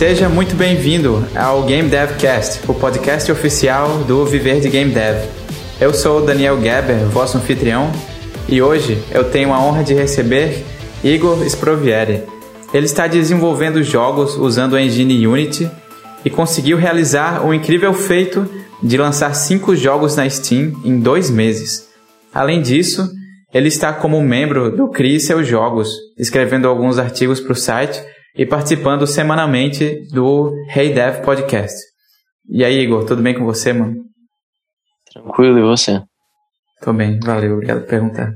Seja muito bem-vindo ao Game Dev Cast, o podcast oficial do Viver de Game Dev. Eu sou Daniel Geber, vosso anfitrião, e hoje eu tenho a honra de receber Igor Sprovieri. Ele está desenvolvendo jogos usando a engine Unity e conseguiu realizar o incrível feito de lançar cinco jogos na Steam em dois meses. Além disso, ele está como membro do Crie Seus Jogos, escrevendo alguns artigos para o site e participando semanalmente do Hey Dev Podcast. E aí, Igor, tudo bem com você, mano? Tranquilo, e você? Tô bem, valeu, obrigado por perguntar.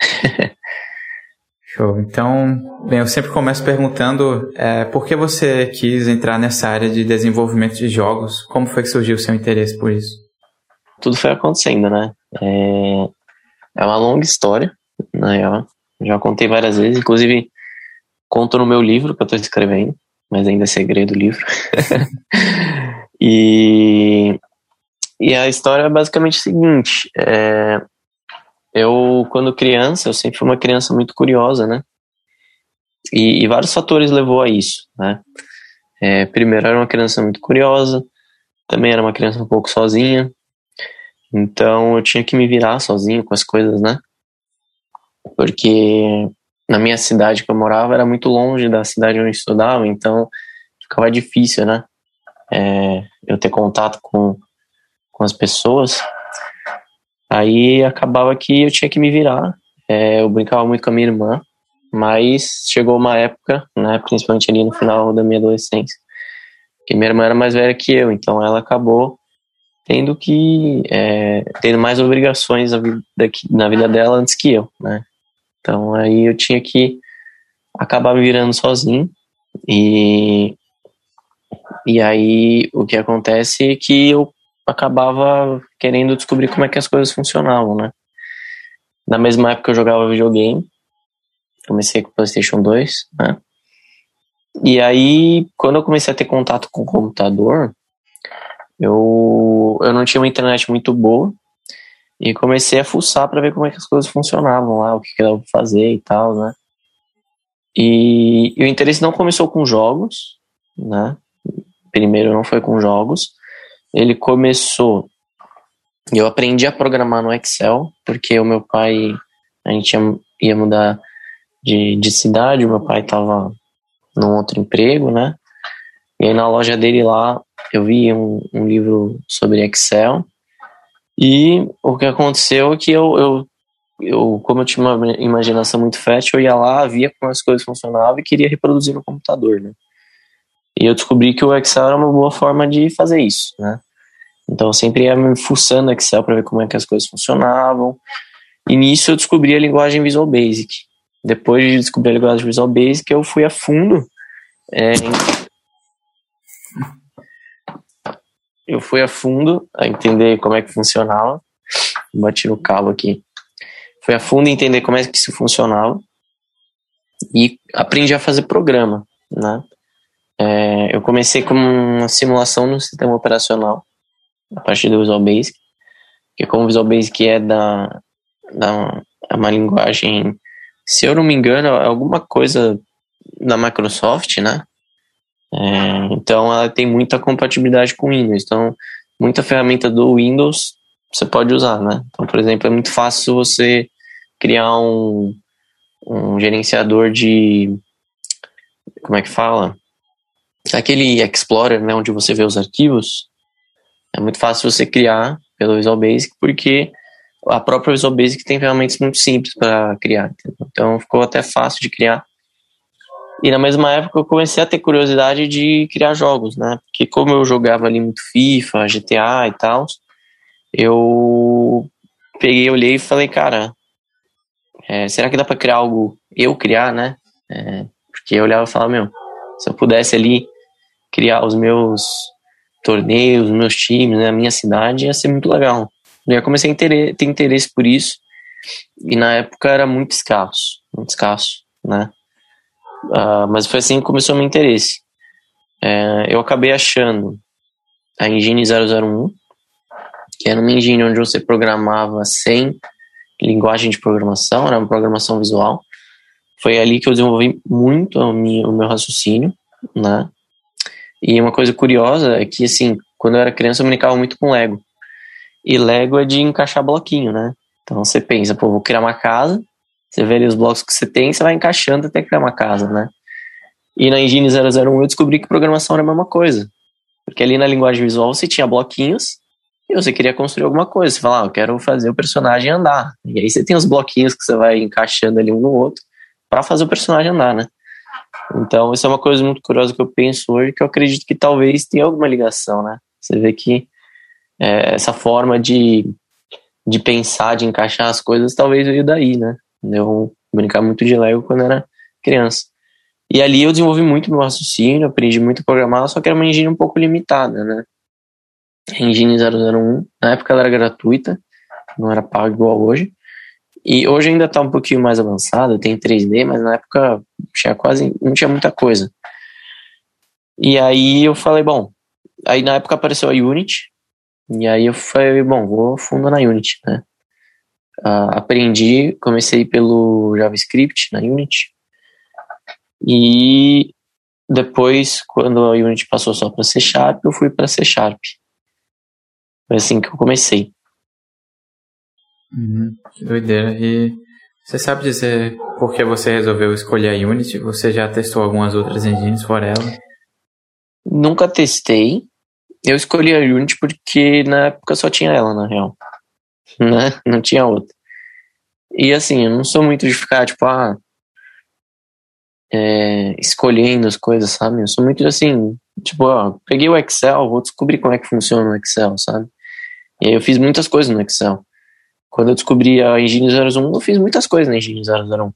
Show. Então, bem, eu sempre começo perguntando é, por que você quis entrar nessa área de desenvolvimento de jogos? Como foi que surgiu o seu interesse por isso? Tudo foi acontecendo, né? É, é uma longa história, né? Eu já contei várias vezes, inclusive conto no meu livro que eu estou escrevendo, mas ainda é segredo o livro. e, e a história é basicamente o seguinte: é, eu, quando criança, eu sempre fui uma criança muito curiosa, né? E, e vários fatores levou a isso, né? É, primeiro, era uma criança muito curiosa, também era uma criança um pouco sozinha, então eu tinha que me virar sozinho com as coisas, né? Porque na minha cidade que eu morava era muito longe da cidade onde eu estudava, então ficava difícil, né? É, eu ter contato com, com as pessoas. Aí acabava que eu tinha que me virar. É, eu brincava muito com a minha irmã, mas chegou uma época, né, principalmente ali no final da minha adolescência, que minha irmã era mais velha que eu, então ela acabou tendo que é, tendo mais obrigações na vida, na vida dela antes que eu, né? Então aí eu tinha que acabar me virando sozinho e e aí o que acontece é que eu acabava querendo descobrir como é que as coisas funcionavam, né? Na mesma época eu jogava videogame, comecei com o PlayStation 2, né? E aí, quando eu comecei a ter contato com o computador, eu, eu não tinha uma internet muito boa e comecei a fuçar para ver como é que as coisas funcionavam lá, o que, que dava pra fazer e tal, né? E, e o interesse não começou com jogos, né? Primeiro não foi com jogos, ele começou. Eu aprendi a programar no Excel, porque o meu pai, a gente ia, ia mudar de, de cidade, o meu pai estava num outro emprego, né? E aí na loja dele lá, eu vi um, um livro sobre Excel, e o que aconteceu é que eu, eu, eu, como eu tinha uma imaginação muito fértil, eu ia lá, via como as coisas funcionavam e queria reproduzir no computador, né? E eu descobri que o Excel era uma boa forma de fazer isso, né? Então eu sempre ia me fuçando Excel para ver como é que as coisas funcionavam. E nisso eu descobri a linguagem Visual Basic. Depois de descobrir a linguagem Visual Basic, eu fui a fundo é, eu fui a fundo a entender como é que funcionava. Bati no calo aqui. Fui a fundo entender como é que isso funcionava e aprendi a fazer programa, né? É, eu comecei com uma simulação no sistema operacional a partir do Visual Basic, que como o Visual Basic é da, da é uma linguagem, se eu não me engano, é alguma coisa da Microsoft, né? É, então ela tem muita compatibilidade com Windows. Então, muita ferramenta do Windows você pode usar, né? Então, por exemplo, é muito fácil você criar um, um gerenciador de. Como é que fala? Aquele Explorer, né, onde você vê os arquivos. É muito fácil você criar pelo Visual Basic, porque a própria Visual Basic tem ferramentas muito simples para criar. Entendeu? Então ficou até fácil de criar. E na mesma época eu comecei a ter curiosidade de criar jogos, né? Porque como eu jogava ali muito FIFA, GTA e tal, eu peguei, olhei e falei, cara, é, será que dá para criar algo eu criar, né? É, porque eu olhava e falava, meu, se eu pudesse ali criar os meus torneios, os meus times, né, a minha cidade, ia ser muito legal. E aí comecei a ter interesse por isso, e na época era muito escasso, muito escasso, né? Uh, mas foi assim que começou o meu interesse. É, eu acabei achando a Engine 001, que era uma engine onde você programava sem linguagem de programação, era uma programação visual. Foi ali que eu desenvolvi muito o meu raciocínio, né? E uma coisa curiosa é que, assim, quando eu era criança eu brincava muito com Lego. E Lego é de encaixar bloquinho, né? Então você pensa, pô, vou criar uma casa, você vê ali os blocos que você tem, você vai encaixando até criar uma casa, né? E na Engine 001 eu descobri que programação era a mesma coisa. Porque ali na linguagem visual você tinha bloquinhos e você queria construir alguma coisa. Você fala, ah, eu quero fazer o personagem andar. E aí você tem os bloquinhos que você vai encaixando ali um no outro para fazer o personagem andar, né? Então, isso é uma coisa muito curiosa que eu penso hoje, que eu acredito que talvez tenha alguma ligação, né? Você vê que é, essa forma de, de pensar, de encaixar as coisas, talvez veio daí, né? Eu brincar muito de Lego quando era criança. E ali eu desenvolvi muito meu raciocínio, aprendi muito a programar, só que era uma engine um pouco limitada, né? A engine 001, na época ela era gratuita, não era paga igual hoje. E hoje ainda está um pouquinho mais avançada, tem 3D, mas na época tinha quase, não tinha muita coisa. E aí eu falei, bom, aí na época apareceu a Unity, e aí eu falei, bom, vou fundo na Unity, né? Uh, aprendi, comecei pelo JavaScript na Unity, e depois, quando a Unity passou só para C Sharp, eu fui para C Sharp. Foi assim que eu comecei. Uhum, que doideira. E você sabe dizer por que você resolveu escolher a Unity? Você já testou algumas outras engines fora ela? Nunca testei. Eu escolhi a Unity porque na época só tinha ela, na real. Né? Não tinha outra. E assim, eu não sou muito de ficar, tipo, ah, é, escolhendo as coisas, sabe? Eu sou muito assim, tipo, ó, peguei o Excel, vou descobrir como é que funciona o Excel, sabe? E aí eu fiz muitas coisas no Excel. Quando eu descobri a Engine 01, eu fiz muitas coisas na Engine 01.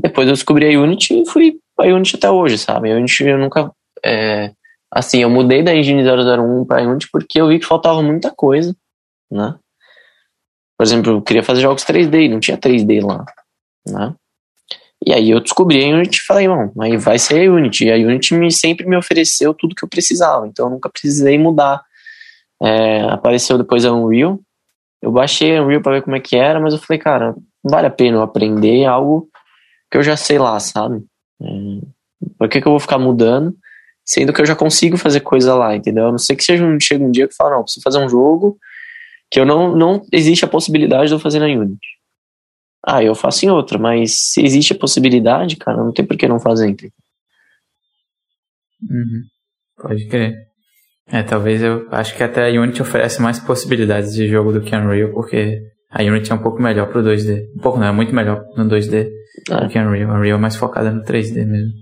Depois eu descobri a Unity e fui a Unity até hoje, sabe? A Unity eu nunca. É, assim, eu mudei da Engine 001 para a Unity porque eu vi que faltava muita coisa, né? Por exemplo, eu queria fazer jogos 3D e não tinha 3D lá, né? E aí eu descobri a Unity e falei, bom, aí vai ser a Unity. E a Unity me, sempre me ofereceu tudo que eu precisava, então eu nunca precisei mudar. É, apareceu depois a Unreal, eu baixei a Unreal para ver como é que era, mas eu falei, cara, vale a pena eu aprender algo que eu já sei lá, sabe? É, por que, que eu vou ficar mudando, sendo que eu já consigo fazer coisa lá, entendeu? A não sei que seja um, chega um dia que fala, não, preciso fazer um jogo que eu não, não existe a possibilidade de eu fazer na Unity. Ah, eu faço em outra, mas se existe a possibilidade, cara, não tem por que não fazer. Uhum. Pode crer. É, talvez eu acho que até a Unity oferece mais possibilidades de jogo do que a Unreal, porque a Unity é um pouco melhor pro 2D. Um pouco não, é muito melhor no 2D é. do que a Unreal. A Unreal é mais focada no 3D mesmo.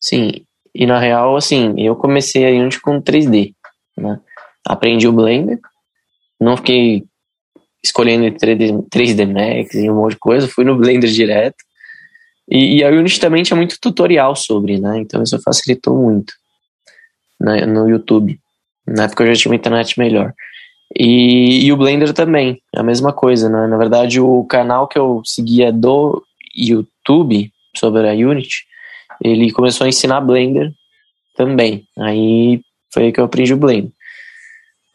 Sim, e na real, assim, eu comecei a Unity com 3D, né? Aprendi o Blender, não fiquei escolhendo 3D, 3D Max e um monte de coisa, fui no Blender direto. E, e a Unity também tinha muito tutorial sobre, né? Então isso facilitou muito né, no YouTube. Na época eu já tinha uma internet melhor. E, e, o Blender também, é a mesma coisa, né? Na verdade, o canal que eu seguia do YouTube sobre a Unity, ele começou a ensinar Blender também. Aí foi aí que eu aprendi o Blender.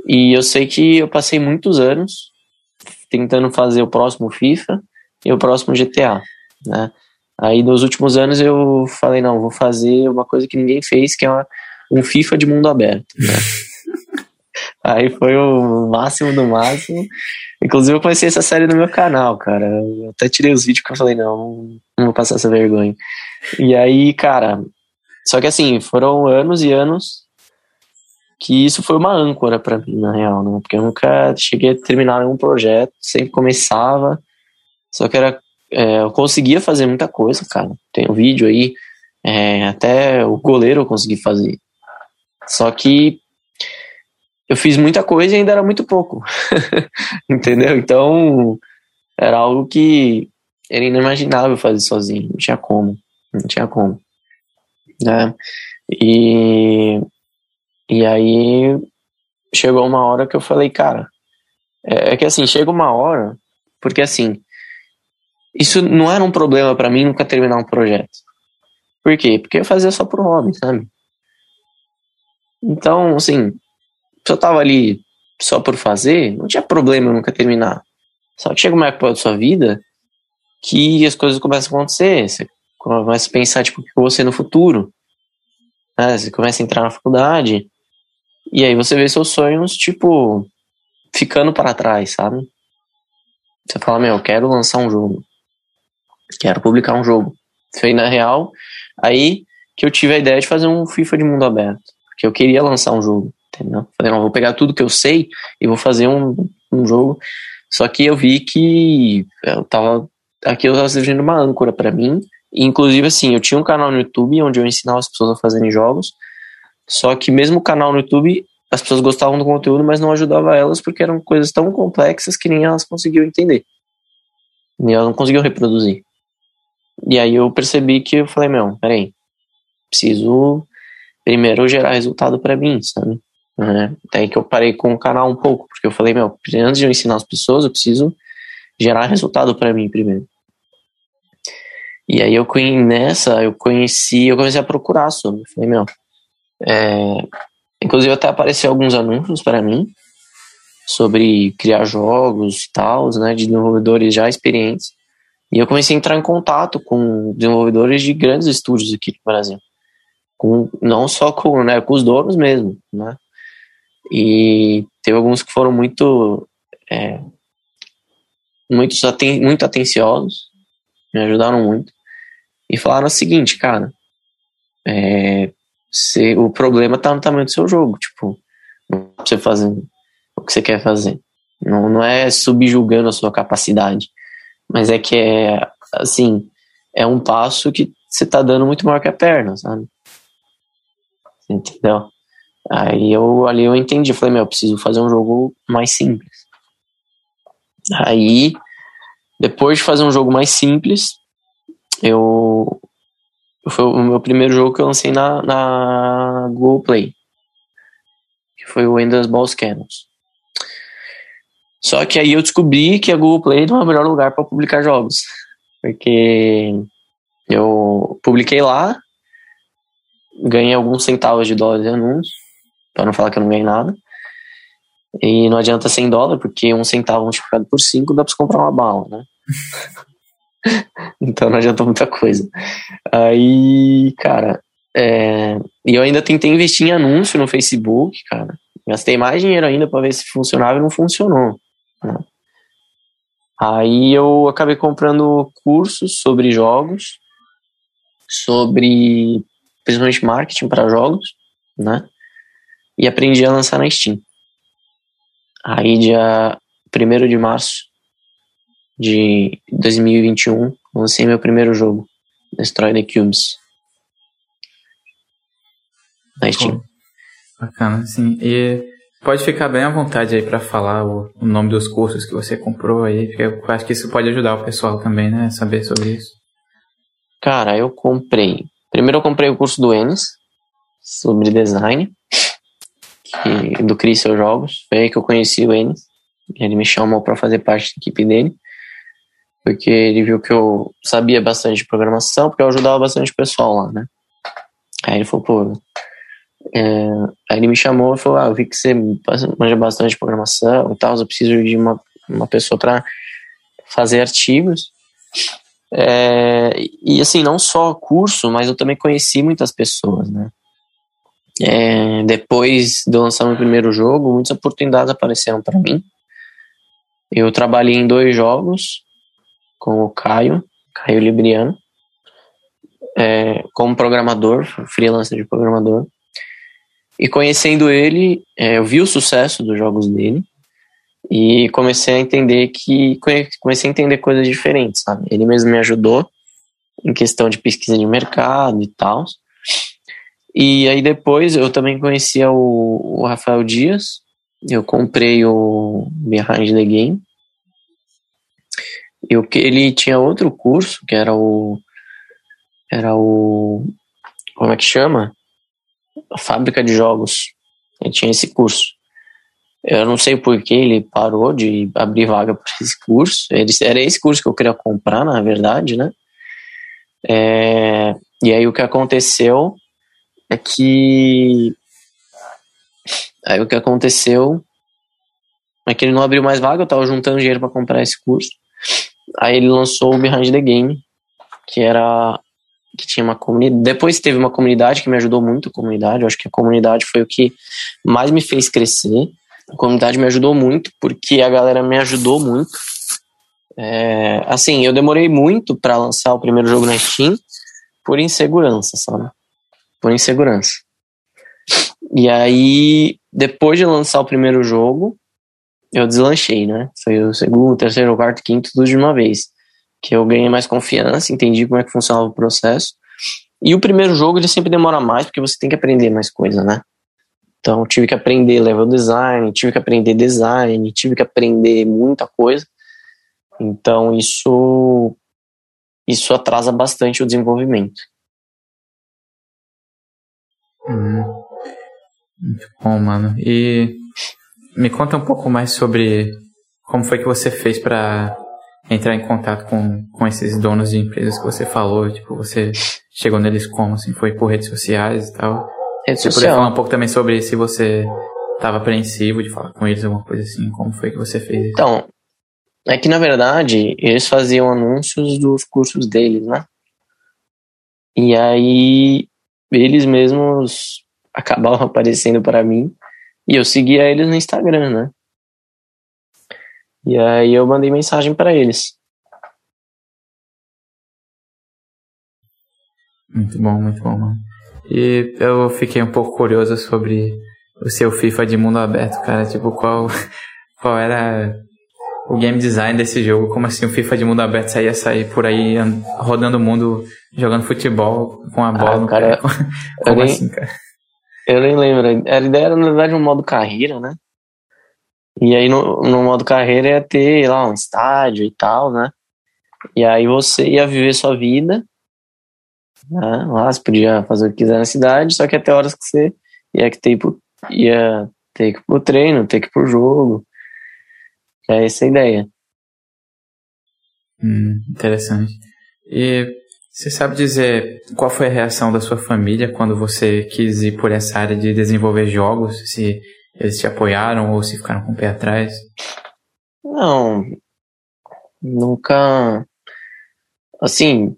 E eu sei que eu passei muitos anos tentando fazer o próximo FIFA e o próximo GTA, né? Aí nos últimos anos eu falei, não, vou fazer uma coisa que ninguém fez, que é uma, um FIFA de mundo aberto, né? Aí foi o máximo do máximo. Inclusive eu comecei essa série no meu canal, cara. Eu até tirei os vídeos que eu falei, não, não vou passar essa vergonha. E aí, cara, só que assim, foram anos e anos que isso foi uma âncora para mim, na real, né? Porque eu nunca cheguei a terminar nenhum projeto, sempre começava, só que era. É, eu conseguia fazer muita coisa, cara. Tem um vídeo aí, é, até o goleiro eu consegui fazer. Só que eu fiz muita coisa e ainda era muito pouco. Entendeu? Então, era algo que era inimaginável fazer sozinho, não tinha como, não tinha como. Né? E e aí chegou uma hora que eu falei, cara, é, é que assim, chega uma hora, porque assim, isso não era um problema para mim nunca terminar um projeto. Por quê? Porque eu fazia só por hobby, sabe? Então, assim, se eu tava ali só por fazer, não tinha problema eu nunca terminar. Só que chega uma época da sua vida que as coisas começam a acontecer, você começa a pensar, tipo, o que eu vou ser no futuro. né? Você começa a entrar na faculdade e aí você vê seus sonhos, tipo, ficando para trás, sabe? Você fala, meu, eu quero lançar um jogo. Quero publicar um jogo. Foi na real, aí que eu tive a ideia de fazer um FIFA de mundo aberto. Porque eu queria lançar um jogo, entendeu? Falei, não, vou pegar tudo que eu sei e vou fazer um, um jogo. Só que eu vi que eu tava. Aqui eu tava servindo uma âncora para mim. Inclusive, assim, eu tinha um canal no YouTube onde eu ensinava as pessoas a fazerem jogos. Só que mesmo o canal no YouTube, as pessoas gostavam do conteúdo, mas não ajudava elas porque eram coisas tão complexas que nem elas conseguiam entender. E elas não conseguiam reproduzir. E aí eu percebi que eu falei, meu, peraí, preciso primeiro gerar resultado para mim, sabe? É, daí que eu parei com o canal um pouco, porque eu falei, meu, antes de eu ensinar as pessoas, eu preciso gerar resultado para mim primeiro. E aí eu nessa, eu conheci, eu comecei a procurar sobre. Falei, meu, é, inclusive até apareceu alguns anúncios para mim sobre criar jogos e tal, né, de desenvolvedores já experientes. E eu comecei a entrar em contato com desenvolvedores de grandes estúdios aqui no Brasil. Com, não só com, né, com os donos mesmo, né? E teve alguns que foram muito é, muito, aten muito atenciosos, me ajudaram muito. E falaram o seguinte, cara, é, se, o problema tá no tamanho do seu jogo, tipo, não pra você fazer o que você quer fazer. Não, não é subjugando a sua capacidade, mas é que é, assim, é um passo que você tá dando muito maior que a perna, sabe? Entendeu? Aí eu ali eu entendi, falei, meu, eu preciso fazer um jogo mais simples. Aí, depois de fazer um jogo mais simples, eu foi o meu primeiro jogo que eu lancei na, na Google Play, que foi o Endless Balls Cannons. Só que aí eu descobri que a Google Play não é o melhor lugar para publicar jogos, porque eu publiquei lá, ganhei alguns centavos de dólares de anúncio, para não falar que eu não ganhei nada. E não adianta 100 dólares, porque um centavo multiplicado por 5 dá para comprar uma bala, né? então não adianta muita coisa. Aí, cara, é... e eu ainda tentei investir em anúncio no Facebook, cara. Gastei mais dinheiro ainda para ver se funcionava e não funcionou. Né? Aí eu acabei comprando cursos sobre jogos, sobre principalmente marketing para jogos, né? E aprendi a lançar na Steam. Aí dia 1 de março de 2021, lancei meu primeiro jogo, Destroy the Cubes. Na Steam. bacana, sim. E pode ficar bem à vontade aí para falar o, o, nome dos cursos que você comprou aí, porque eu acho que isso pode ajudar o pessoal também, né, saber sobre isso. Cara, eu comprei. Primeiro eu comprei o curso do Enes sobre design, que, do Cris Jogos. Foi aí que eu conheci o Enes. Ele me chamou para fazer parte da equipe dele porque ele viu que eu sabia bastante de programação, porque eu ajudava bastante o pessoal lá, né? Aí ele falou, pô. É... Aí ele me chamou e falou: Ah, eu vi que você manja bastante de programação e tal, eu preciso de uma, uma pessoa para fazer artigos. É... E assim, não só curso, mas eu também conheci muitas pessoas, né? É... Depois de eu lançar meu primeiro jogo, muitas oportunidades apareceram para mim. Eu trabalhei em dois jogos, com o Caio, Caio Libriano, é, como programador, freelancer de programador. E conhecendo ele, é, eu vi o sucesso dos jogos dele e comecei a entender que comecei a entender coisas diferentes, sabe? Ele mesmo me ajudou em questão de pesquisa de mercado e tal. E aí depois eu também conhecia o, o Rafael Dias. Eu comprei o Behind the Game eu ele tinha outro curso que era o era o como é que chama? A fábrica de jogos. Ele tinha esse curso. Eu não sei por que ele parou de abrir vaga para esse curso. Ele, era esse curso que eu queria comprar, na verdade, né? É, e aí o que aconteceu é que aí o que aconteceu é que ele não abriu mais vaga. Eu tava juntando dinheiro para comprar esse curso. Aí ele lançou o Behind the Game, que era que tinha uma comunidade. Depois teve uma comunidade que me ajudou muito, a comunidade. Eu acho que a comunidade foi o que mais me fez crescer. A comunidade me ajudou muito, porque a galera me ajudou muito. É, assim, eu demorei muito para lançar o primeiro jogo na Steam por insegurança, sabe? Por insegurança. E aí, depois de lançar o primeiro jogo, eu deslanchei, né? Foi o segundo, terceiro, quarto, quinto, tudo de uma vez. Que eu ganhei mais confiança, entendi como é que funcionava o processo. E o primeiro jogo ele sempre demora mais, porque você tem que aprender mais coisa, né? Então, tive que aprender level design, tive que aprender design, tive que aprender muita coisa. Então, isso isso atrasa bastante o desenvolvimento. Muito bom, mano. E me conta um pouco mais sobre como foi que você fez para entrar em contato com, com esses donos de empresas que você falou. Tipo, você chegou neles como? Assim, foi por redes sociais e tal? Rede Você social. poderia falar um pouco também sobre se você estava apreensivo de falar com eles, alguma coisa assim. Como foi que você fez isso? Então, é que na verdade eles faziam anúncios dos cursos deles, né? E aí eles mesmos acabavam aparecendo para mim e eu seguia eles no Instagram, né? E aí eu mandei mensagem para eles. Muito bom, muito bom, mano. E eu fiquei um pouco curioso sobre o seu FIFA de mundo aberto, cara. Tipo, qual, qual era o game design desse jogo? Como assim o FIFA de mundo aberto saía sair por aí an- rodando o mundo, jogando futebol com a bola Ah, no cara, pé? Como nem- assim, cara? Eu nem lembro. A ideia era, na verdade, um modo carreira, né? E aí, no, no modo carreira, ia ter lá um estádio e tal, né? E aí você ia viver sua vida. Né? Lá você podia fazer o que quiser na cidade, só que até horas que você ia, ter, pro- ia ter que ir pro treino, ter que ir pro jogo. É essa a ideia. Hum, interessante. E você sabe dizer qual foi a reação da sua família quando você quis ir por essa área de desenvolver jogos? Se eles te apoiaram ou se ficaram com o pé atrás? Não, nunca. Assim,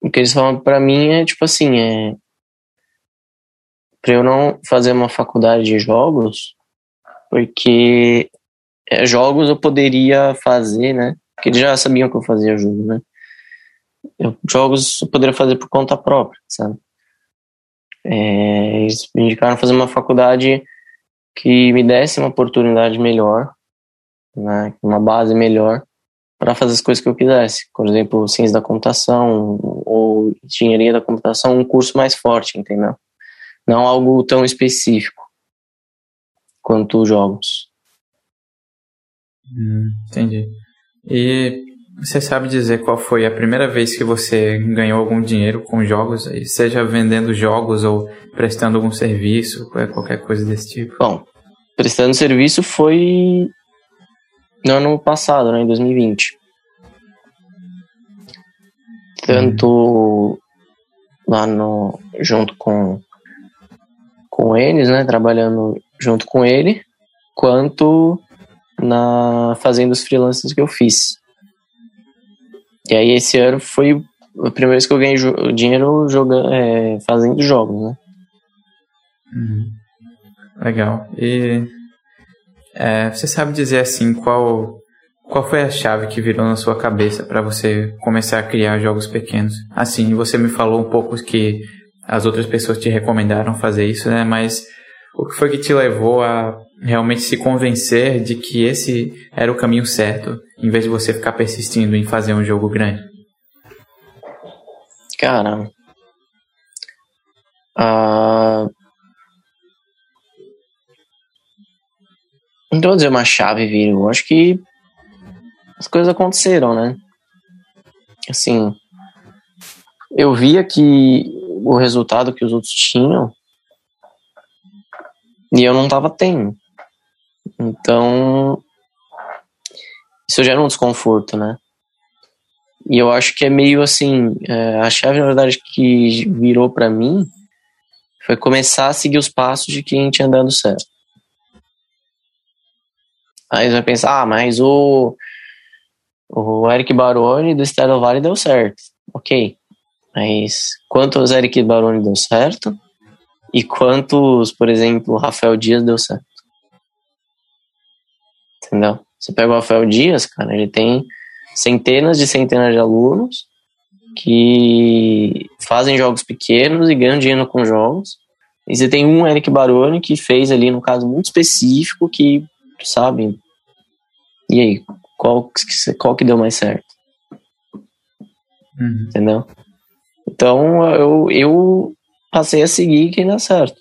o que eles falam pra mim é tipo assim: é. Pra eu não fazer uma faculdade de jogos, porque é, jogos eu poderia fazer, né? Porque eles já sabiam que eu fazia jogo, né? Eu, jogos eu poderia fazer por conta própria, sabe? É, eles me indicaram fazer uma faculdade que me desse uma oportunidade melhor né, uma base melhor para fazer as coisas que eu quisesse. Por exemplo, ciência da computação ou engenharia da computação, um curso mais forte, entendeu? Não algo tão específico quanto os jogos. Hum, entendi. E você sabe dizer qual foi a primeira vez que você ganhou algum dinheiro com jogos, seja vendendo jogos ou prestando algum serviço, qualquer coisa desse tipo? Bom, prestando serviço foi no ano passado, né, em 2020. Tanto lá no junto com com eles, né, trabalhando junto com ele, quanto na fazendo os freelances que eu fiz. E aí esse ano foi a primeira vez que eu ganhei dinheiro jogando, é, fazendo jogos, né? Uhum. Legal. E é, você sabe dizer assim qual qual foi a chave que virou na sua cabeça para você começar a criar jogos pequenos? Assim, você me falou um pouco que as outras pessoas te recomendaram fazer isso, né? Mas o que foi que te levou a realmente se convencer de que esse era o caminho certo, em vez de você ficar persistindo em fazer um jogo grande? Cara. Ah, não vou dizer uma chave virou. Acho que as coisas aconteceram, né? Assim. Eu via que o resultado que os outros tinham e eu não tava tendo. Então. Isso gera um desconforto, né? E eu acho que é meio assim, é, a chave na verdade que virou pra mim foi começar a seguir os passos de quem tinha dado certo. Aí você vai pensar, ah, mas o, o Eric Baroni do Stereo Valley deu certo. Ok. Mas quantos Eric Baroni deu certo e quantos, por exemplo, Rafael Dias deu certo. Entendeu? Você pega o Rafael Dias, cara, ele tem centenas de centenas de alunos que fazem jogos pequenos e ganham dinheiro com jogos. E você tem um Eric Baroni que fez ali, no caso muito específico, que, sabe? E aí, qual, qual que deu mais certo? Uhum. Entendeu? Então eu, eu passei a seguir quem dá certo.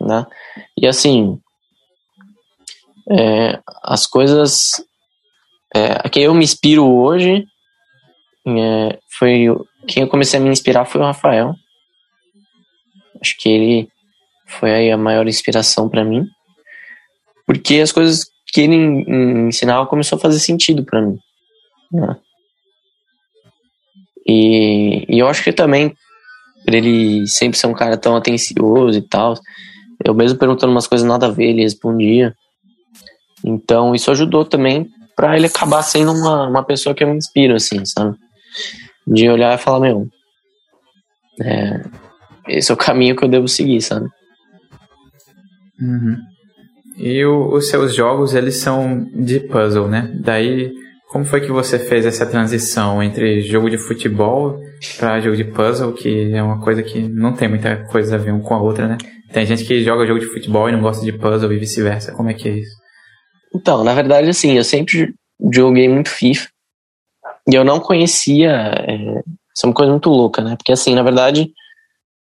Né? E assim, é, as coisas é, a quem eu me inspiro hoje é, foi quem eu comecei a me inspirar foi o Rafael. Acho que ele foi aí a maior inspiração para mim, porque as coisas que ele ensinava começou a fazer sentido para mim. Né? E, e, eu acho que também, por ele sempre ser um cara tão atencioso e tal, eu mesmo perguntando umas coisas nada a ver, ele respondia. Então isso ajudou também para ele acabar sendo uma, uma pessoa que eu me inspiro, assim, sabe? De olhar e falar, meu, é, esse é o caminho que eu devo seguir, sabe? Uhum. E o, os seus jogos, eles são de puzzle, né? Daí, como foi que você fez essa transição entre jogo de futebol para jogo de puzzle, que é uma coisa que não tem muita coisa a ver um com a outra, né? Tem gente que joga jogo de futebol e não gosta de puzzle e vice-versa. Como é que é isso? Então, na verdade, assim, eu sempre joguei muito FIFA. E eu não conhecia. É, isso é uma coisa muito louca, né? Porque, assim, na verdade,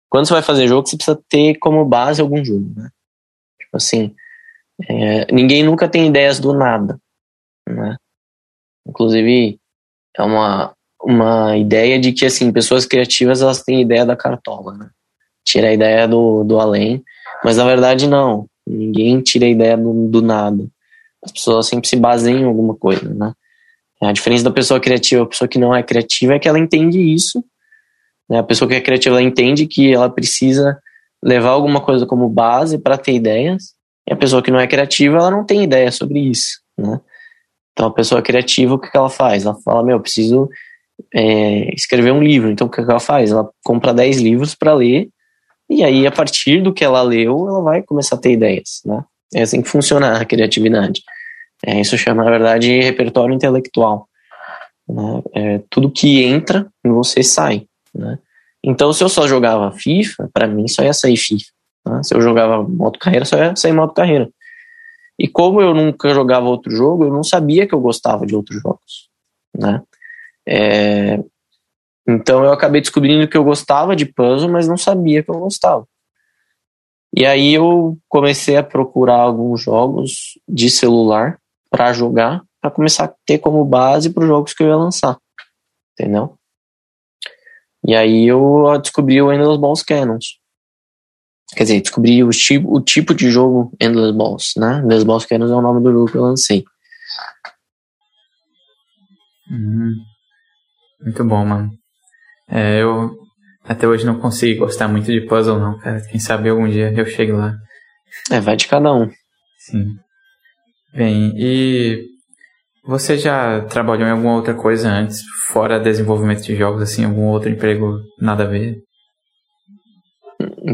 quando você vai fazer jogo, você precisa ter como base algum jogo, né? Tipo assim, é, ninguém nunca tem ideias do nada, né? Inclusive, é uma, uma ideia de que, assim, pessoas criativas, elas têm ideia da cartola, né? Tira a ideia do, do além, mas na verdade não. Ninguém tira a ideia do, do nada. As pessoas sempre se baseiam em alguma coisa, né? A diferença da pessoa criativa, a pessoa que não é criativa, é que ela entende isso. Né? A pessoa que é criativa, ela entende que ela precisa levar alguma coisa como base para ter ideias. E a pessoa que não é criativa, ela não tem ideia sobre isso, né? Então, a pessoa criativa, o que, que ela faz? Ela fala, meu, preciso é, escrever um livro. Então, o que, que ela faz? Ela compra 10 livros para ler, e aí, a partir do que ela leu, ela vai começar a ter ideias, né? É assim que funciona a criatividade. É, isso chama, na verdade, repertório intelectual. Né? É, tudo que entra em você sai. Né? Então, se eu só jogava FIFA, para mim só ia sair FIFA. Né? Se eu jogava modo carreira, só ia sair modo carreira. E como eu nunca jogava outro jogo, eu não sabia que eu gostava de outros jogos. Né? É, então eu acabei descobrindo que eu gostava de puzzle, mas não sabia que eu gostava. E aí eu comecei a procurar alguns jogos de celular para jogar, para começar a ter como base para os jogos que eu ia lançar. Entendeu? E aí eu descobri o Endless Balls Cannons. Quer dizer, descobri o tipo, o tipo de jogo Endless Balls, né? Endless Balls Cannons é o nome do jogo que eu lancei. Hum, muito bom, mano. É, eu até hoje não consigo gostar muito de puzzle, não, cara. Quem sabe algum dia eu chego lá. É, vai de cada um. Sim. Bem, e você já trabalhou em alguma outra coisa antes, fora desenvolvimento de jogos, assim, algum outro emprego nada a ver?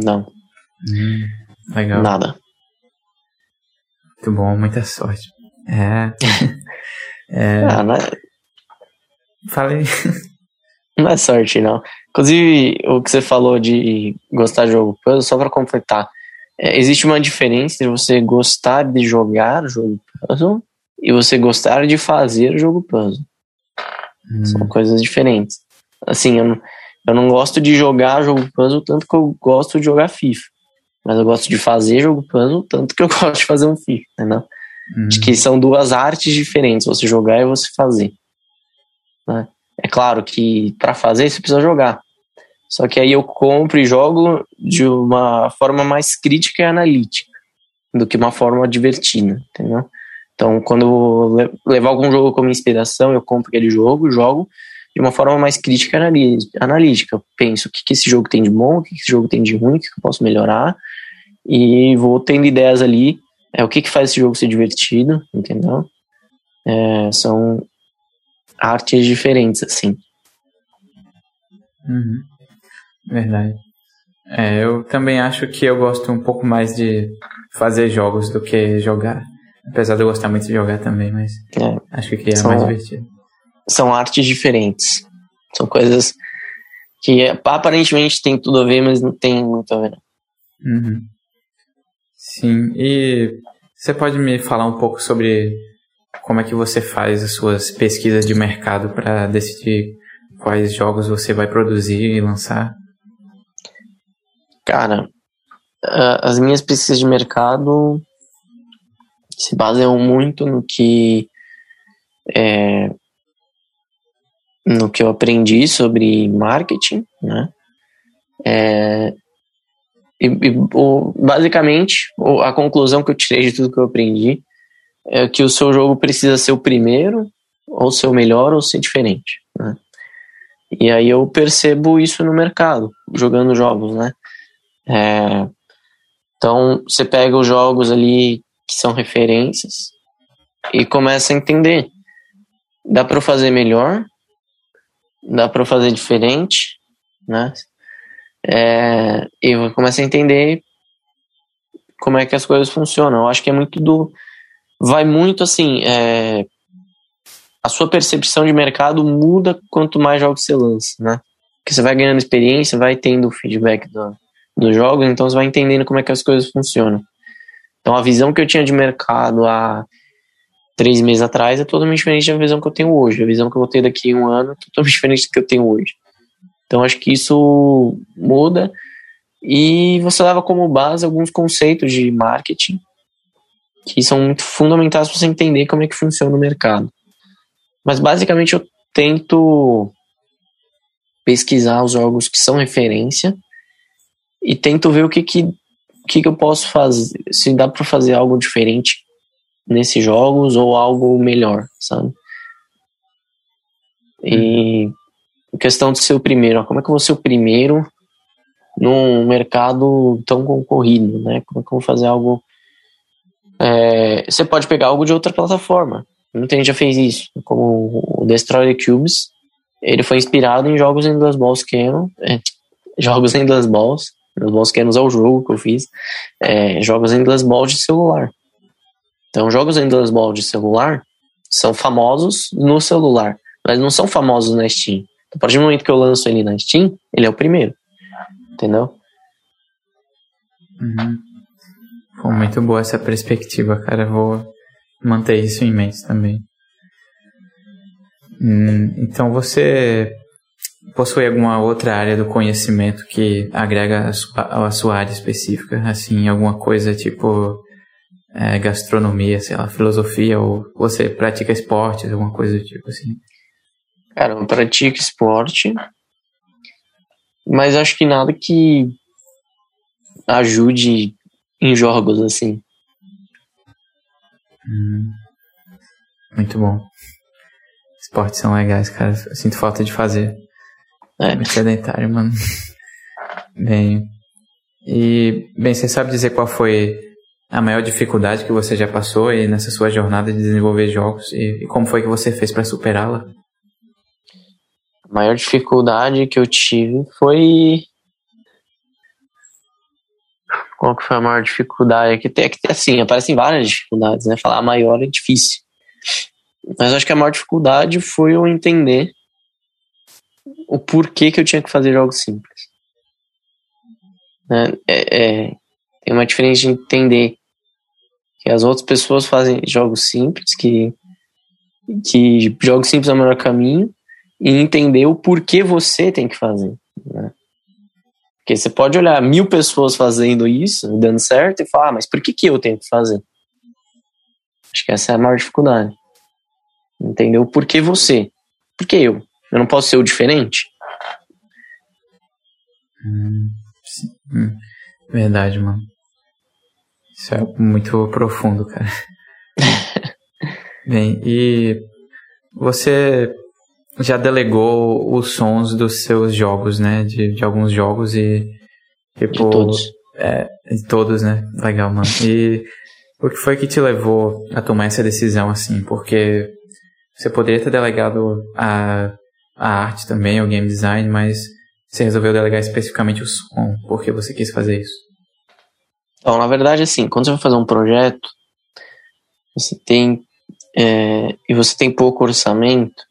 Não. Hum, legal. Nada. Muito bom, muita sorte. É. é... Ah, não é... Falei. Não é sorte, não. Inclusive, o que você falou de gostar de jogo puzzle, só para completar, é, existe uma diferença entre você gostar de jogar jogo puzzle e você gostar de fazer jogo puzzle. Hum. São coisas diferentes. Assim, eu não, eu não gosto de jogar jogo puzzle tanto que eu gosto de jogar FIFA. Mas eu gosto de fazer jogo puzzle tanto que eu gosto de fazer um FIFA, entendeu? Hum. De que são duas artes diferentes, você jogar e você fazer. Né? É claro que para fazer você precisa jogar. Só que aí eu compro e jogo de uma forma mais crítica e analítica do que uma forma divertida, entendeu? Então, quando eu vou levar algum jogo como inspiração, eu compro aquele jogo, jogo de uma forma mais crítica analítica. Eu penso o que, que esse jogo tem de bom, o que, que esse jogo tem de ruim, o que, que eu posso melhorar, e vou tendo ideias ali, é, o que, que faz esse jogo ser divertido, entendeu? É, são artes diferentes, assim. Uhum. Verdade. É, eu também acho que eu gosto um pouco mais de fazer jogos do que jogar. Apesar de eu gostar muito de jogar também, mas é. acho que é são, mais divertido. São artes diferentes. São coisas que aparentemente tem tudo a ver, mas não tem muito a ver. Uhum. Sim, e você pode me falar um pouco sobre como é que você faz as suas pesquisas de mercado para decidir quais jogos você vai produzir e lançar? Cara, as minhas pesquisas de mercado se baseiam muito no que é, no que eu aprendi sobre marketing, né? É, e, e o, basicamente, a conclusão que eu tirei de tudo que eu aprendi é que o seu jogo precisa ser o primeiro, ou ser o melhor, ou ser diferente. Né? E aí eu percebo isso no mercado, jogando jogos, né? É, então, você pega os jogos ali que são referências e começa a entender. Dá para fazer melhor, dá para fazer diferente, né? É, e começa a entender como é que as coisas funcionam. Eu acho que é muito do. Vai muito assim. É, a sua percepção de mercado muda quanto mais jogos você lança, né? Porque você vai ganhando experiência, vai tendo feedback do, dos jogos, então você vai entendendo como é que as coisas funcionam. Então a visão que eu tinha de mercado há três meses atrás é totalmente diferente da visão que eu tenho hoje. A visão que eu vou ter daqui a um ano é totalmente diferente da que eu tenho hoje. Então acho que isso muda e você leva como base alguns conceitos de marketing que são muito fundamentais para você entender como é que funciona o mercado. Mas basicamente eu tento pesquisar os jogos que são referência e tento ver o que que, que, que eu posso fazer, se dá para fazer algo diferente nesses jogos ou algo melhor, sabe? E questão de ser o primeiro, como é que eu vou ser o primeiro num mercado tão concorrido, né? Como é que eu vou fazer algo? É, você pode pegar algo de outra plataforma. Muita gente já fez isso, como o Destroy the Cubes. Ele foi inspirado em jogos em duas balls Canon, é, jogos em duas balls meus bons Canos é o jogo que eu fiz. É, jogos em duas balls de celular. Então, jogos em duas balls de celular são famosos no celular, mas não são famosos na Steam. Então, a partir do momento que eu lanço ele na Steam, ele é o primeiro. Entendeu? Uhum. Pô, muito boa essa perspectiva, cara. vou manter isso em mente também. Hum, então você possui alguma outra área do conhecimento que agrega a sua área específica, assim, alguma coisa tipo é, gastronomia, sei lá, filosofia, ou você pratica esportes, alguma coisa do tipo assim? Cara, eu pratico esporte, mas acho que nada que ajude em jogos, assim. Hum, muito bom. Esportes são legais, cara. Eu sinto falta de fazer. É. Sedentário, mano. Bem. E, bem, você sabe dizer qual foi a maior dificuldade que você já passou aí nessa sua jornada de desenvolver jogos e, e como foi que você fez para superá-la? A maior dificuldade que eu tive foi qual que foi a maior dificuldade? É que tem, é que assim, aparecem várias dificuldades, né? Falar a maior é difícil. Mas acho que a maior dificuldade foi eu entender o porquê que eu tinha que fazer jogos simples. Né? É, é, tem uma diferença de entender que as outras pessoas fazem jogos simples, que, que jogos simples é o melhor caminho, e entender o porquê você tem que fazer. Né? Porque você pode olhar mil pessoas fazendo isso, dando certo, e falar, ah, mas por que, que eu tenho que fazer? Acho que essa é a maior dificuldade. Entender o porquê você. Por que eu? Eu não posso ser o diferente? Hum, hum, verdade, mano. Isso é muito profundo, cara. Bem, e você já delegou os sons dos seus jogos, né? De, de alguns jogos e. Tipo, de todos. É, de todos, né? Legal, mano. E o que foi que te levou a tomar essa decisão, assim? Porque você poderia ter delegado a a arte também, o game design, mas você resolveu delegar especificamente o som? Por que você quis fazer isso? Então, na verdade, assim, quando você vai fazer um projeto, você tem é, e você tem pouco orçamento,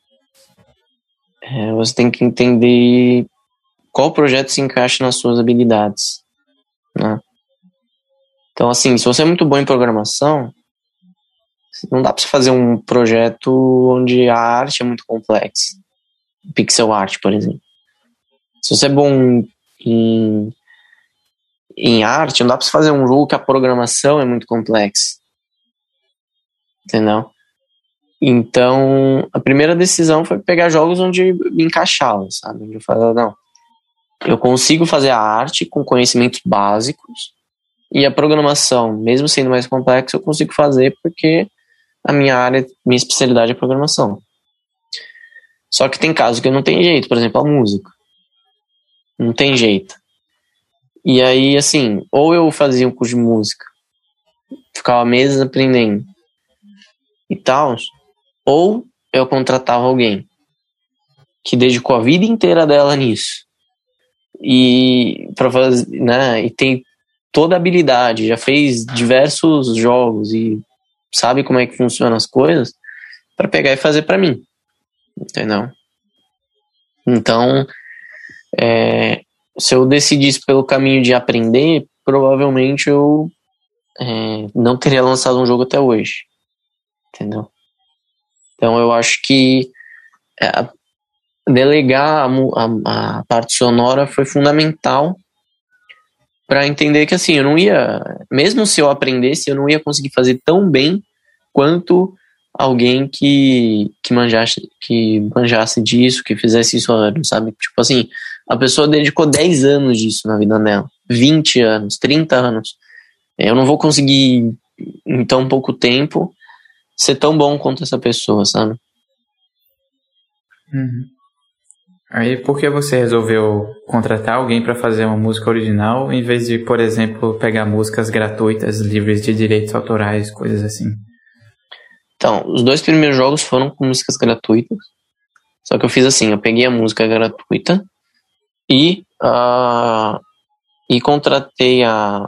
é, você tem que entender qual projeto se encaixa nas suas habilidades, né? Então, assim, se você é muito bom em programação, não dá para você fazer um projeto onde a arte é muito complexa. Pixel art, por exemplo. Se você é bom em, em arte, não dá para você fazer um jogo que a programação é muito complexa. Entendeu? Então, a primeira decisão foi pegar jogos onde me encaixava, sabe? Onde eu falava, não, eu consigo fazer a arte com conhecimentos básicos e a programação, mesmo sendo mais complexa, eu consigo fazer porque a minha área, minha especialidade é programação. Só que tem casos que não tem jeito, por exemplo, a música. Não tem jeito. E aí, assim, ou eu fazia um curso de música, ficava meses aprendendo e tal, ou eu contratava alguém que dedicou a vida inteira dela nisso. E para fazer, né, e tem toda a habilidade, já fez diversos jogos e sabe como é que funcionam as coisas para pegar e fazer para mim. Entendeu? Então, é, se eu decidisse pelo caminho de aprender, provavelmente eu é, não teria lançado um jogo até hoje. Entendeu? Então eu acho que é, delegar a, a, a, parte sonora foi fundamental para entender que assim eu não ia, mesmo se eu aprendesse, eu não ia conseguir fazer tão bem quanto alguém que, que manjasse que manjasse disso, que fizesse isso antes, sabe? Tipo assim, a pessoa dedicou 10 anos disso na vida dela, 20 anos, 30 anos. Eu não vou conseguir em tão pouco tempo ser tão bom quanto essa pessoa, sabe? Uhum. Aí, por que você resolveu contratar alguém para fazer uma música original, em vez de, por exemplo, pegar músicas gratuitas, livres de direitos autorais, coisas assim? Então, os dois primeiros jogos foram com músicas gratuitas. Só que eu fiz assim, eu peguei a música gratuita e uh, e contratei a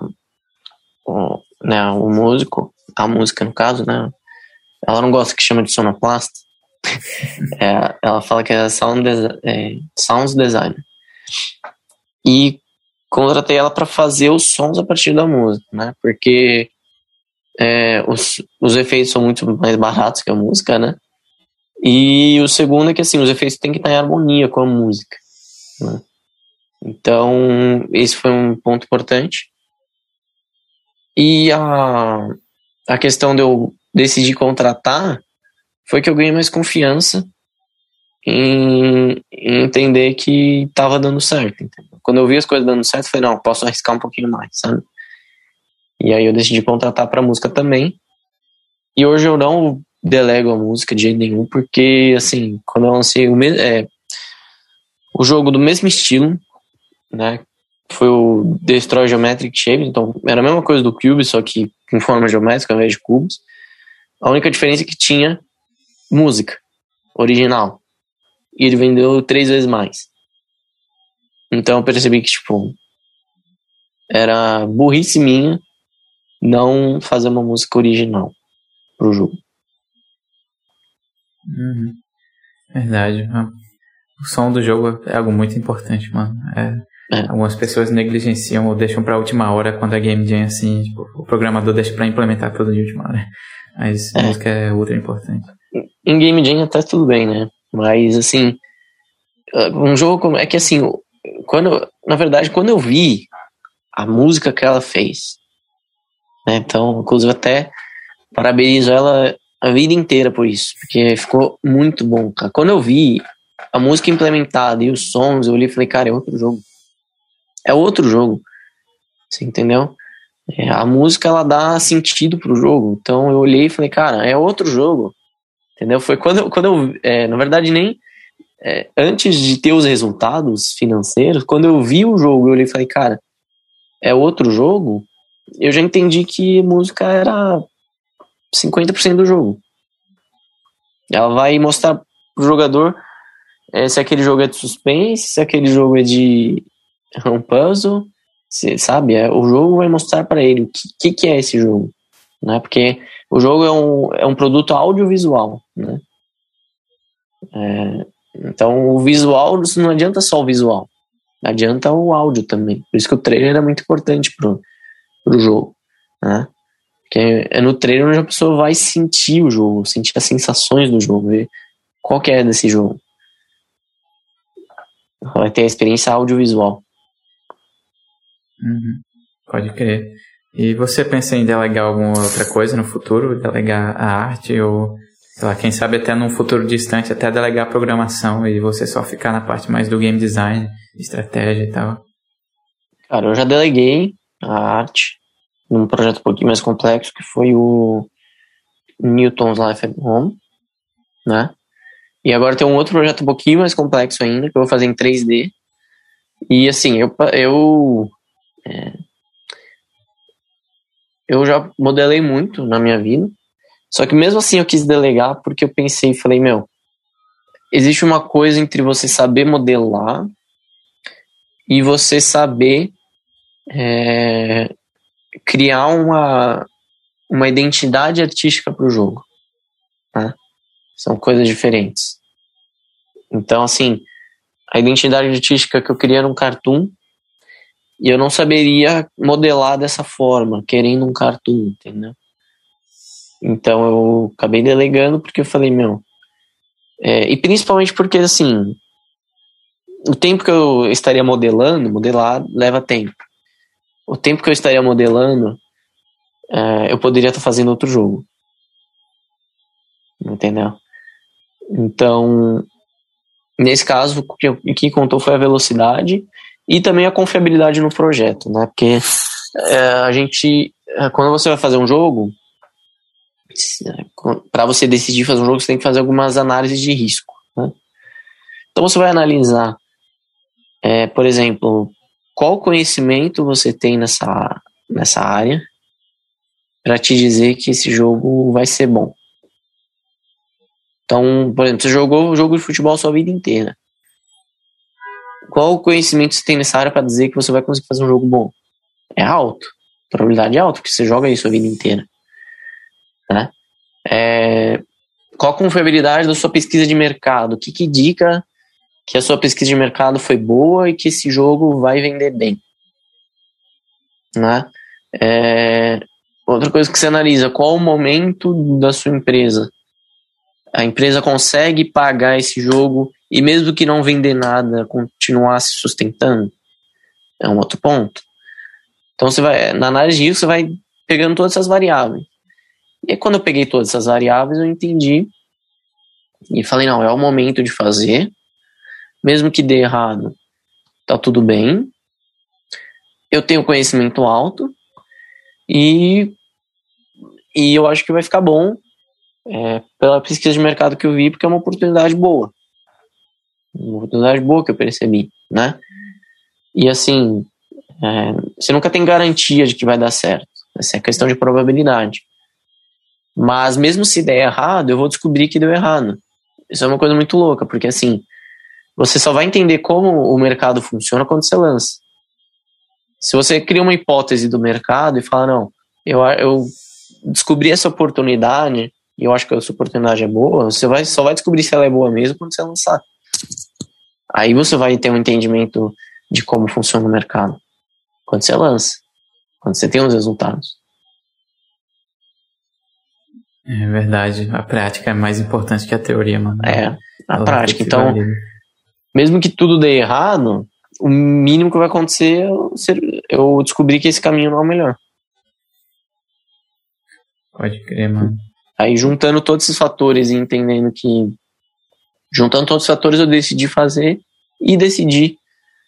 o, né, o músico, a música no caso, né, ela não gosta que chama de sonoplasta. é, ela fala que é sound, é, sound designer. E contratei ela para fazer os sons a partir da música, né? Porque é, os, os efeitos são muito mais baratos que a música, né? E o segundo é que assim, os efeitos têm que estar em harmonia com a música. Né? Então, esse foi um ponto importante. E a, a questão de eu decidi contratar foi que eu ganhei mais confiança em, em entender que estava dando certo. Entendeu? Quando eu vi as coisas dando certo, eu falei, não, posso arriscar um pouquinho mais, sabe? E aí eu decidi contratar para música também. E hoje eu não delego a música de jeito nenhum, porque, assim, quando eu lancei o, é, o jogo do mesmo estilo, né, foi o Destroy Geometric Shapes, então era a mesma coisa do Cube, só que em forma geométrica ao invés de cubos. A única diferença é que tinha música original. E ele vendeu três vezes mais. Então eu percebi que, tipo, era burrice minha não fazer uma música original pro jogo. Uhum. Verdade. O som do jogo é algo muito importante, mano. É, é. Algumas pessoas negligenciam ou deixam pra última hora quando é game jam assim. Tipo, o programador deixa pra implementar tudo de última hora. Mas é. música é ultra importante. Em Game Jam até tudo bem, né? Mas assim, um jogo é que assim, quando na verdade quando eu vi a música que ela fez, né? Então, inclusive até parabenizo ela a vida inteira por isso, porque ficou muito bom, cara. Quando eu vi a música implementada e os sons, eu olhei e falei, cara, é outro jogo. É outro jogo. Você entendeu? É, a música ela dá sentido pro jogo. Então eu olhei e falei, cara, é outro jogo. Entendeu? Foi quando quando eu é, na verdade, nem é, antes de ter os resultados financeiros, quando eu vi o jogo, eu olhei e falei, cara, é outro jogo. Eu já entendi que música era 50% do jogo. Ela vai mostrar pro jogador é, se aquele jogo é de suspense, se aquele jogo é de um puzzle, se, sabe? É, o jogo vai mostrar para ele o que, que, que, é esse jogo, né? Porque o jogo é um, é um produto audiovisual, né? É, então, o visual, não adianta só o visual, adianta o áudio também. Por isso que o trailer é muito importante pro, pro jogo, né? Porque é no trailer onde a pessoa vai sentir o jogo, sentir as sensações do jogo, ver qual que é desse jogo. Vai ter a experiência audiovisual. Uhum. Pode crer. E você pensa em delegar alguma outra coisa no futuro? Delegar a arte ou sei lá, quem sabe até num futuro distante, até delegar a programação e você só ficar na parte mais do game design, estratégia e tal? Cara, eu já deleguei a arte num projeto um pouquinho mais complexo, que foi o Newton's Life at Home, né? E agora tem um outro projeto um pouquinho mais complexo ainda, que eu vou fazer em 3D. E assim, eu, eu, é, eu já modelei muito na minha vida, só que mesmo assim eu quis delegar porque eu pensei e falei, meu, existe uma coisa entre você saber modelar e você saber é, criar uma, uma identidade artística para o jogo. Né? São coisas diferentes. Então, assim, a identidade artística que eu queria era um cartoon e eu não saberia modelar dessa forma, querendo um cartoon, entendeu? Então eu acabei delegando porque eu falei, meu. É, e principalmente porque, assim, o tempo que eu estaria modelando, modelar leva tempo. O tempo que eu estaria modelando, é, eu poderia estar fazendo outro jogo. Entendeu? Então, nesse caso, o que, que contou foi a velocidade e também a confiabilidade no projeto, né? Porque é, a gente, é, quando você vai fazer um jogo, para você decidir fazer um jogo, você tem que fazer algumas análises de risco. Né? Então você vai analisar, é, por exemplo, qual conhecimento você tem nessa, nessa área para te dizer que esse jogo vai ser bom. Então, por exemplo, você jogou jogo de futebol a sua vida inteira. Qual conhecimento você tem nessa área para dizer que você vai conseguir fazer um jogo bom? É alto. A probabilidade é alta, porque você joga isso a vida inteira. Né? É, qual a confiabilidade da sua pesquisa de mercado? Que, que indica que a sua pesquisa de mercado foi boa e que esse jogo vai vender bem? Né? É, outra coisa que você analisa, qual o momento da sua empresa? A empresa consegue pagar esse jogo e mesmo que não vender nada, continuar se sustentando? É um outro ponto. Então você vai, na análise de risco, você vai pegando todas essas variáveis. E aí, quando eu peguei todas essas variáveis, eu entendi e falei, não, é o momento de fazer, mesmo que dê errado, tá tudo bem. Eu tenho conhecimento alto e, e eu acho que vai ficar bom é, pela pesquisa de mercado que eu vi, porque é uma oportunidade boa. Uma oportunidade boa que eu percebi, né? E assim, é, você nunca tem garantia de que vai dar certo. Essa é questão de probabilidade. Mas mesmo se der errado, eu vou descobrir que deu errado. Isso é uma coisa muito louca, porque assim, você só vai entender como o mercado funciona quando você lança. Se você cria uma hipótese do mercado e fala, não, eu, eu descobri essa oportunidade e eu acho que essa oportunidade é boa, você vai, só vai descobrir se ela é boa mesmo quando você lançar. Aí você vai ter um entendimento de como funciona o mercado. Quando você lança. Quando você tem os resultados. É verdade. A prática é mais importante que a teoria, mano. É, a Ela prática. Então, mesmo que tudo dê errado, o mínimo que vai acontecer é eu descobrir que esse caminho não é o melhor. Pode crer, mano. Aí juntando todos esses fatores e entendendo que. Juntando todos os fatores, eu decidi fazer e decidi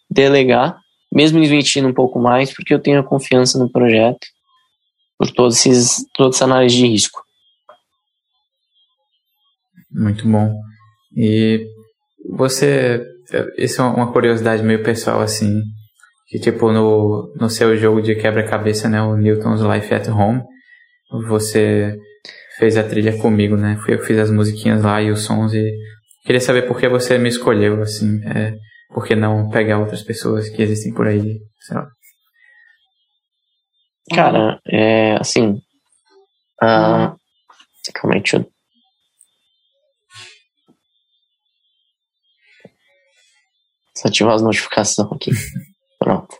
delegar, mesmo investindo um pouco mais, porque eu tenho a confiança no projeto, por todos esses, toda essa análise de risco. Muito bom. E você. Isso é uma curiosidade meio pessoal, assim. Que, tipo, no, no seu jogo de quebra-cabeça, né? O Newton's Life at Home, você fez a trilha comigo, né? Fui eu que fiz as musiquinhas lá e os sons e Queria saber por que você me escolheu, assim, é, por que não pegar outras pessoas que existem por aí, sei lá. Cara, é assim. Uh, calma aí, deixa eu. Só ativar as notificações aqui. Pronto.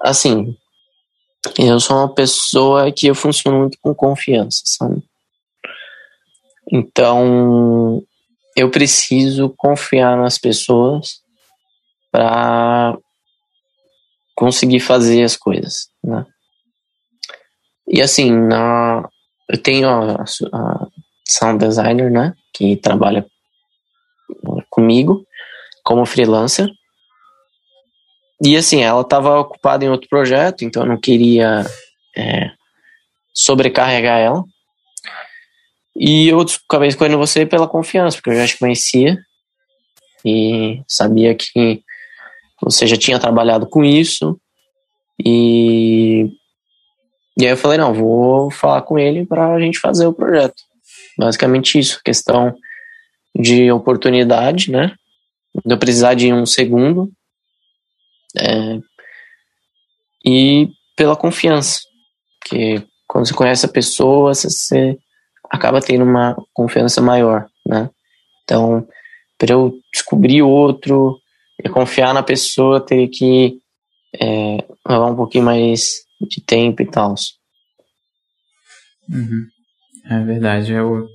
Assim, eu sou uma pessoa que eu funciono muito com confiança, sabe? Então, eu preciso confiar nas pessoas para conseguir fazer as coisas, né? E assim, na, eu tenho a, a sound designer, né, que trabalha comigo como freelancer. E assim, ela estava ocupada em outro projeto, então eu não queria é, sobrecarregar ela. E eu acabei escolhendo você pela confiança, porque eu já te conhecia e sabia que você já tinha trabalhado com isso. E, e aí eu falei: não, vou falar com ele para a gente fazer o projeto. Basicamente isso, questão de oportunidade, né? De eu precisar de um segundo. É, e pela confiança. Porque quando você conhece a pessoa, você acaba tendo uma confiança maior, né? Então, para eu descobrir outro e confiar na pessoa, ter que é, levar um pouquinho mais de tempo e tal. Uhum. É verdade. Eu,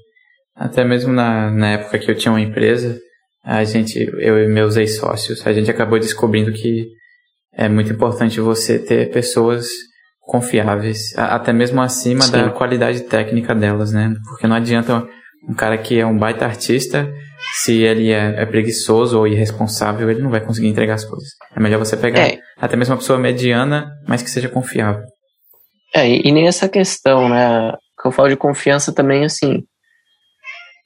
até mesmo na, na época que eu tinha uma empresa, a gente, eu e meus ex-sócios, a gente acabou descobrindo que é muito importante você ter pessoas confiáveis, até mesmo acima Sim. da qualidade técnica delas, né? Porque não adianta um cara que é um baita artista, se ele é, é preguiçoso ou irresponsável, ele não vai conseguir entregar as coisas. É melhor você pegar é. até mesmo uma pessoa mediana, mas que seja confiável. É, e, e nem essa questão, né? Que eu falo de confiança também, assim.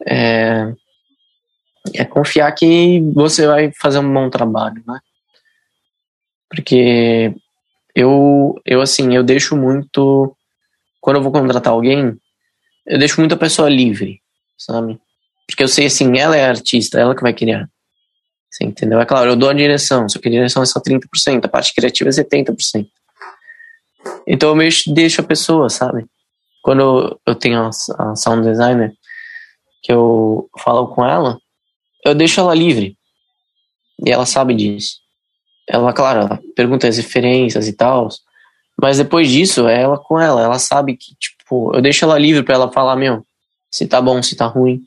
É, é confiar que você vai fazer um bom trabalho, né? Porque eu, eu assim, eu deixo muito. Quando eu vou contratar alguém, eu deixo muito a pessoa livre, sabe? Porque eu sei assim, ela é artista, ela que vai criar. Você entendeu? É claro, eu dou a direção, só que a direção é só 30%, a parte criativa é 70%. Então eu meio deixo a pessoa, sabe? Quando eu tenho a sound designer, que eu falo com ela, eu deixo ela livre. E ela sabe disso ela, claro, ela pergunta as referências e tal, mas depois disso é ela com ela, ela sabe que, tipo, eu deixo ela livre para ela falar, meu, se tá bom, se tá ruim.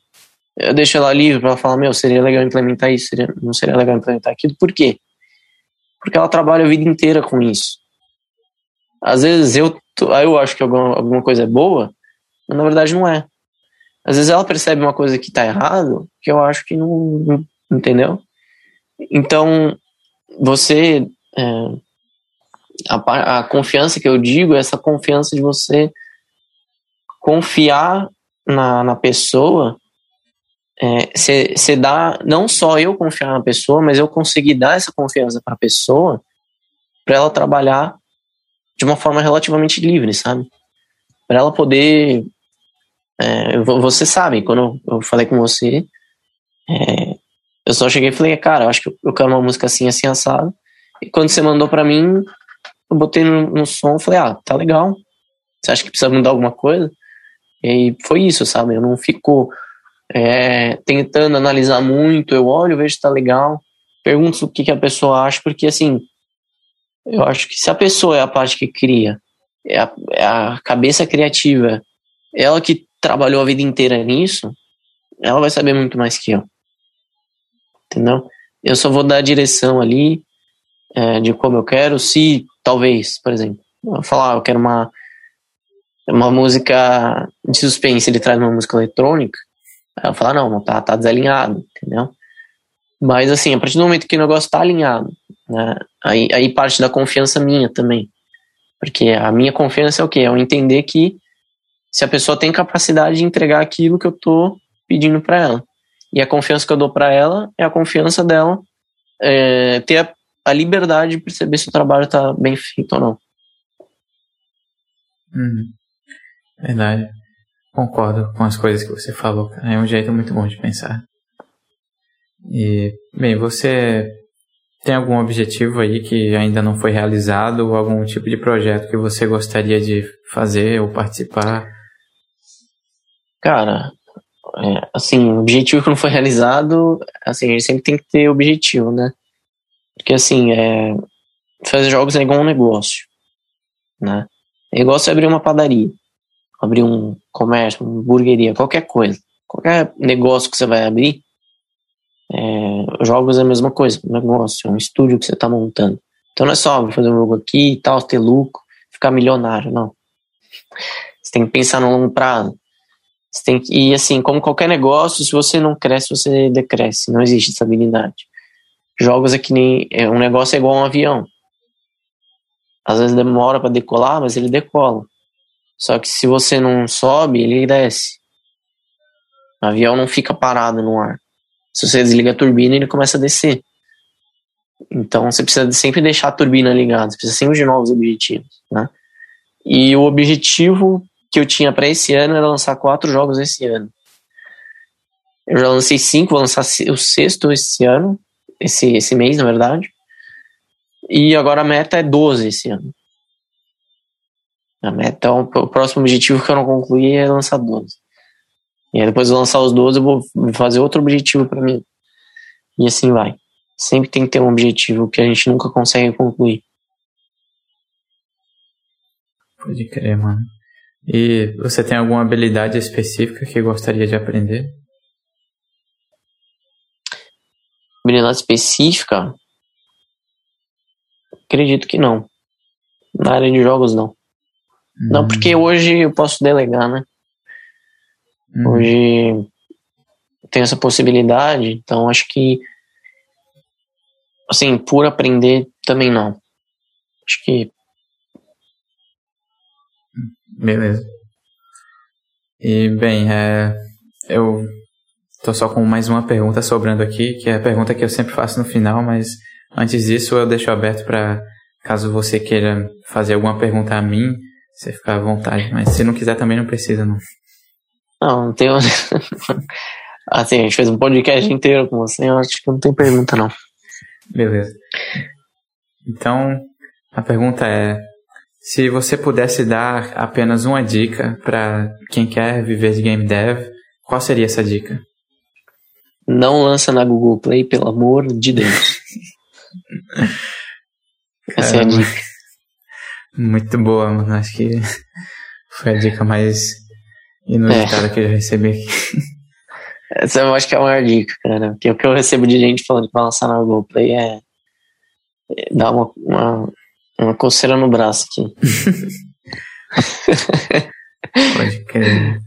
Eu deixo ela livre para ela falar, meu, seria legal implementar isso, seria, não seria legal implementar aquilo. Por quê? Porque ela trabalha a vida inteira com isso. Às vezes eu, eu acho que alguma, alguma coisa é boa, mas na verdade não é. Às vezes ela percebe uma coisa que tá errado, que eu acho que não, entendeu? Então, você. É, a, a confiança que eu digo é essa confiança de você confiar na, na pessoa. Você é, dá, não só eu confiar na pessoa, mas eu conseguir dar essa confiança para a pessoa para ela trabalhar de uma forma relativamente livre, sabe? Para ela poder. É, você sabe, quando eu falei com você, é, eu só cheguei e falei, cara, eu acho que eu quero uma música assim, assim, assado. E quando você mandou para mim, eu botei no, no som e falei, ah, tá legal. Você acha que precisa mudar alguma coisa? E foi isso, sabe? Eu não fico é, tentando analisar muito, eu olho, vejo se tá legal, pergunto o que, que a pessoa acha, porque assim, eu acho que se a pessoa é a parte que cria, é a, é a cabeça criativa, ela que trabalhou a vida inteira nisso, ela vai saber muito mais que eu entendeu? Eu só vou dar a direção ali é, de como eu quero, se talvez, por exemplo, eu falar, eu quero uma uma música de suspense, ele traz uma música eletrônica, ela fala, não, tá, tá desalinhado, entendeu? Mas assim, a partir do momento que o negócio tá alinhado, né, aí, aí parte da confiança minha também. Porque a minha confiança é o quê? É eu entender que se a pessoa tem capacidade de entregar aquilo que eu tô pedindo para ela. E a confiança que eu dou para ela é a confiança dela é, ter a, a, liberdade de perceber se o trabalho está bem feito ou não. Uhum. Verdade. Concordo com as coisas que você falou. É um jeito muito bom de pensar. E, bem, você tem algum objetivo aí que ainda não foi realizado ou algum tipo de projeto que você gostaria de fazer ou participar? Cara, é, assim, objetivo que não foi realizado, assim, a gente sempre tem que ter objetivo, né? Porque, assim, é, fazer jogos é igual um negócio, né? É igual você abrir uma padaria, abrir um comércio, uma hamburgueria, qualquer coisa. Qualquer negócio que você vai abrir, é, jogos é a mesma coisa, um negócio, é um estúdio que você está montando. Então não é só fazer um jogo aqui e tal, ter lucro, ficar milionário, não. Você tem que pensar no longo prazo. Você tem que, e assim, como qualquer negócio, se você não cresce, você decresce. Não existe estabilidade. Jogos é que nem. É, um negócio é igual um avião. Às vezes demora para decolar, mas ele decola. Só que se você não sobe, ele desce. O avião não fica parado no ar. Se você desliga a turbina, ele começa a descer. Então você precisa sempre deixar a turbina ligada, você precisa sempre de novos objetivos, né? E o objetivo que eu tinha para esse ano era lançar quatro jogos esse ano. Eu já lancei cinco, vou lançar o sexto esse ano, esse, esse mês, na verdade. E agora a meta é 12 esse ano. A meta, o próximo objetivo que eu não concluí é lançar 12. E aí depois de lançar os 12, eu vou fazer outro objetivo para mim. E assim vai. Sempre tem que ter um objetivo que a gente nunca consegue concluir. Pode crer, mano. E você tem alguma habilidade específica que gostaria de aprender? Habilidade específica? Acredito que não. Na área de jogos, não. Hum. Não, porque hoje eu posso delegar, né? Hum. Hoje tem essa possibilidade, então acho que assim, por aprender também não. Acho que Beleza. E, bem, é, eu tô só com mais uma pergunta sobrando aqui, que é a pergunta que eu sempre faço no final, mas antes disso eu deixo aberto para caso você queira fazer alguma pergunta a mim, você ficar à vontade, mas se não quiser também não precisa, não. Não, não tem. assim, a gente fez um podcast inteiro com você, eu acho que não tem pergunta, não. Beleza. Então, a pergunta é: se você pudesse dar apenas uma dica para quem quer viver de game dev, qual seria essa dica? Não lança na Google Play, pelo amor de Deus. essa é a dica. Muito boa, mano. Acho que foi a dica mais inusitada é. que eu já recebi aqui. Essa eu acho que é a maior dica, cara. Porque o que eu recebo de gente falando que vai lançar na Google Play é, é dar uma, uma uma coceira no braço aqui. Pode crer.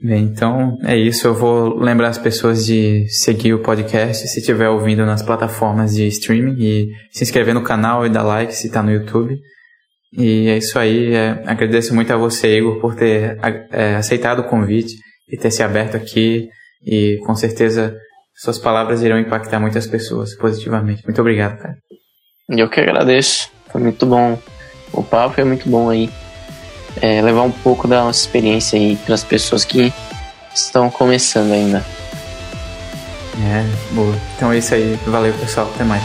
Bem, então é isso. Eu vou lembrar as pessoas de seguir o podcast se estiver ouvindo nas plataformas de streaming e se inscrever no canal e dar like se está no YouTube. E é isso aí. É, agradeço muito a você, Igor, por ter é, aceitado o convite e ter se aberto aqui. E com certeza suas palavras irão impactar muitas pessoas positivamente. Muito obrigado, cara. Eu que agradeço. Foi muito bom. O papo é muito bom aí. É, levar um pouco da nossa experiência aí para as pessoas que estão começando ainda. É, boa. Então é isso aí. Valeu, pessoal. Até mais.